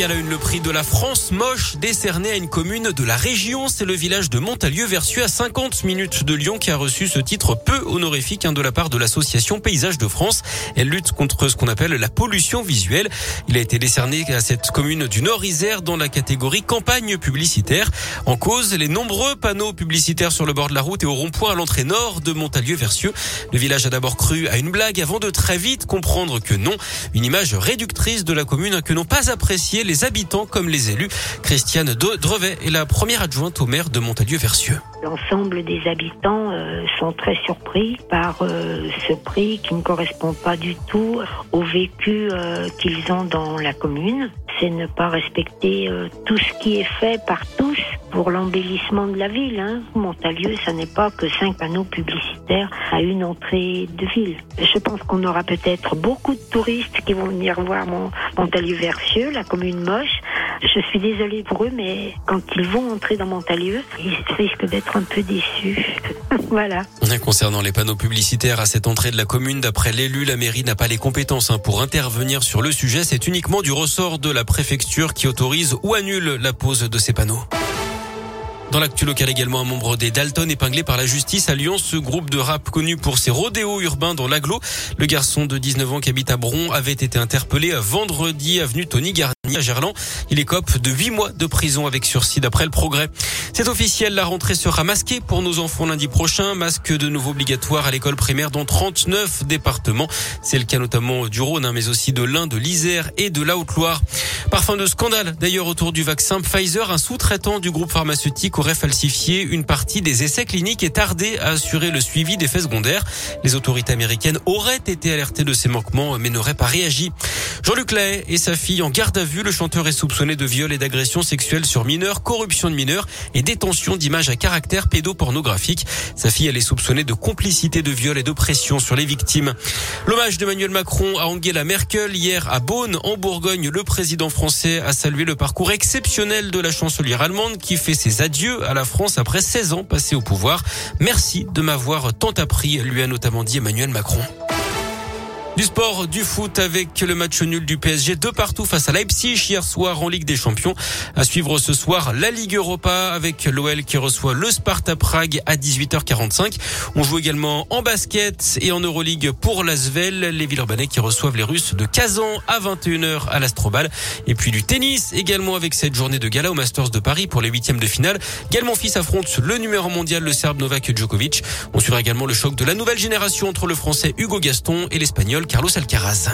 Et à la une, le prix de la France moche décerné à une commune de la région. C'est le village de Montalieu-Vercieux à 50 minutes de Lyon qui a reçu ce titre peu honorifique hein, de la part de l'association Paysage de France. Elle lutte contre ce qu'on appelle la pollution visuelle. Il a été décerné à cette commune du Nord-Isère dans la catégorie campagne publicitaire. En cause, les nombreux panneaux publicitaires sur le bord de la route et au rond-point à l'entrée nord de Montalieu-Vercieux. Le village a d'abord cru à une blague avant de très vite comprendre que non. Une image réductrice de la commune que n'ont pas apprécié habitants comme les élus. Christiane Drevet est la première adjointe au maire de Montalieu-Versieux. L'ensemble des habitants euh, sont très surpris par euh, ce prix qui ne correspond pas du tout au vécu euh, qu'ils ont dans la commune. C'est ne pas respecter tout ce qui est fait par tous pour l'embellissement de la ville. Hein. Montalieu, ça n'est pas que cinq panneaux publicitaires à une entrée de ville. Je pense qu'on aura peut-être beaucoup de touristes qui vont venir voir Montalieu-Versieux, la commune moche, je suis désolée pour eux, mais quand ils vont entrer dans Montalieu, ils risquent d'être un peu déçus. voilà. Concernant les panneaux publicitaires à cette entrée de la commune, d'après l'élu, la mairie n'a pas les compétences hein, pour intervenir sur le sujet. C'est uniquement du ressort de la préfecture qui autorise ou annule la pose de ces panneaux. Dans l'actu local également, un membre des Dalton épinglé par la justice à Lyon. Ce groupe de rap connu pour ses rodéos urbains dans l'agglo. Le garçon de 19 ans qui habite à Bron avait été interpellé vendredi avenue Tony Garnier à Gerland. Il écope de 8 mois de prison avec sursis d'après le progrès. C'est officiel, la rentrée sera masquée pour nos enfants lundi prochain. Masque de nouveau obligatoire à l'école primaire dans 39 départements. C'est le cas notamment du Rhône, hein, mais aussi de l'Ain, de l'Isère et de la Haute-Loire. Parfum de scandale d'ailleurs autour du vaccin Pfizer. Un sous-traitant du groupe pharmaceutique aurait falsifié une partie des essais cliniques et tardé à assurer le suivi des faits secondaires. Les autorités américaines auraient été alertées de ces manquements mais n'auraient pas réagi. Jean-Luc Lahaye et sa fille en garde à vue. Le chanteur est soupçonné de viol et d'agression sexuelle sur mineurs, corruption de mineurs et détention d'images à caractère pédopornographique. Sa fille, elle est soupçonnée de complicité de viol et d'oppression sur les victimes. L'hommage d'Emmanuel Macron à Angela Merkel hier à Beaune, en Bourgogne. Le président français a salué le parcours exceptionnel de la chancelière allemande qui fait ses adieux à la France après 16 ans passés au pouvoir. Merci de m'avoir tant appris, lui a notamment dit Emmanuel Macron. Du sport, du foot avec le match nul du PSG de partout face à Leipzig hier soir en Ligue des Champions. À suivre ce soir la Ligue Europa avec l'OL qui reçoit le Sparta Prague à 18h45. On joue également en basket et en Euroleague pour l'Asvel, les Villeurbanais qui reçoivent les Russes de Kazan à 21h à l'Astrobal. Et puis du tennis également avec cette journée de gala au Masters de Paris pour les huitièmes de finale. Galmon fils affronte le numéro mondial, le Serbe Novak Djokovic. On suivra également le choc de la nouvelle génération entre le Français Hugo Gaston et l'Espagnol Carlos Alcaraz.